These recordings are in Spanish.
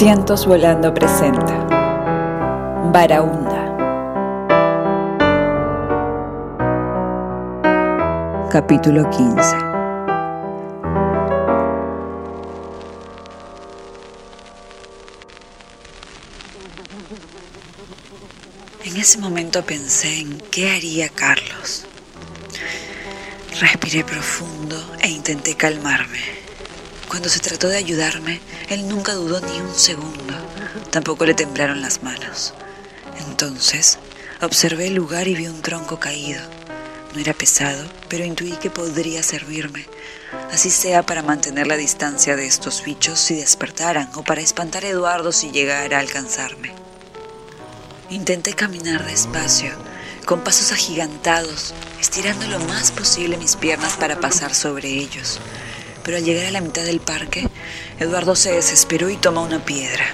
Cientos Volando presenta Baraunda. Capítulo 15 En ese momento pensé en qué haría Carlos. Respiré profundo e intenté calmarme. Cuando se trató de ayudarme, él nunca dudó ni un segundo. Tampoco le temblaron las manos. Entonces, observé el lugar y vi un tronco caído. No era pesado, pero intuí que podría servirme, así sea para mantener la distancia de estos bichos si despertaran o para espantar a Eduardo si llegara a alcanzarme. Intenté caminar despacio, con pasos agigantados, estirando lo más posible mis piernas para pasar sobre ellos pero al llegar a la mitad del parque, Eduardo se desesperó y tomó una piedra.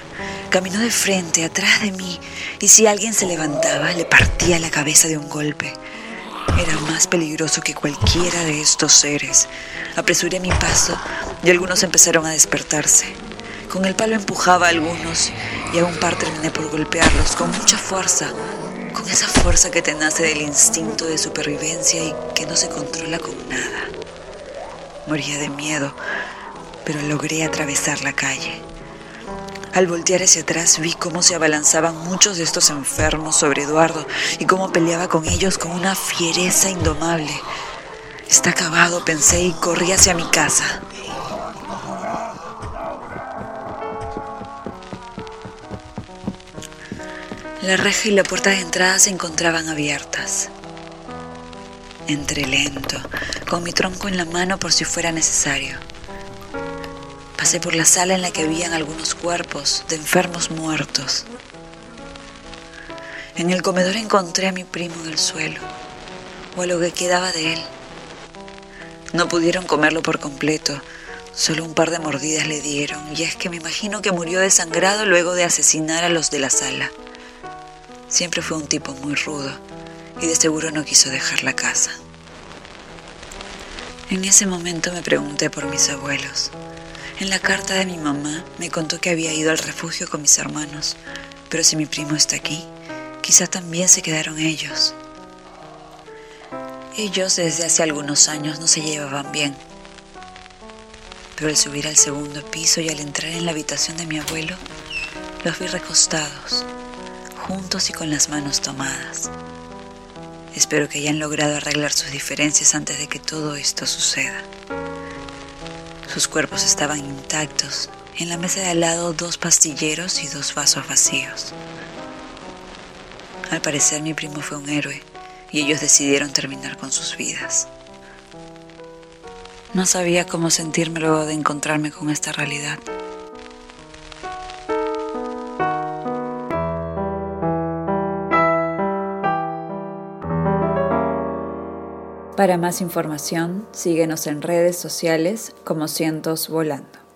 Caminó de frente, atrás de mí, y si alguien se levantaba, le partía la cabeza de un golpe. Era más peligroso que cualquiera de estos seres. Apresuré mi paso y algunos empezaron a despertarse. Con el palo empujaba a algunos y a un par terminé por golpearlos con mucha fuerza, con esa fuerza que te nace del instinto de supervivencia y que no se controla con nada. Moría de miedo, pero logré atravesar la calle. Al voltear hacia atrás vi cómo se abalanzaban muchos de estos enfermos sobre Eduardo y cómo peleaba con ellos con una fiereza indomable. Está acabado, pensé y corrí hacia mi casa. La reja y la puerta de entrada se encontraban abiertas. Entré lento, con mi tronco en la mano por si fuera necesario. Pasé por la sala en la que habían algunos cuerpos de enfermos muertos. En el comedor encontré a mi primo en el suelo, o a lo que quedaba de él. No pudieron comerlo por completo, solo un par de mordidas le dieron, y es que me imagino que murió desangrado luego de asesinar a los de la sala. Siempre fue un tipo muy rudo, y de seguro no quiso dejar la casa. En ese momento me pregunté por mis abuelos. En la carta de mi mamá me contó que había ido al refugio con mis hermanos, pero si mi primo está aquí, quizá también se quedaron ellos. Ellos desde hace algunos años no se llevaban bien, pero al subir al segundo piso y al entrar en la habitación de mi abuelo, los vi recostados, juntos y con las manos tomadas. Espero que hayan logrado arreglar sus diferencias antes de que todo esto suceda. Sus cuerpos estaban intactos. En la mesa de al lado dos pastilleros y dos vasos vacíos. Al parecer mi primo fue un héroe y ellos decidieron terminar con sus vidas. No sabía cómo sentirme luego de encontrarme con esta realidad. Para más información, síguenos en redes sociales como Cientos Volando.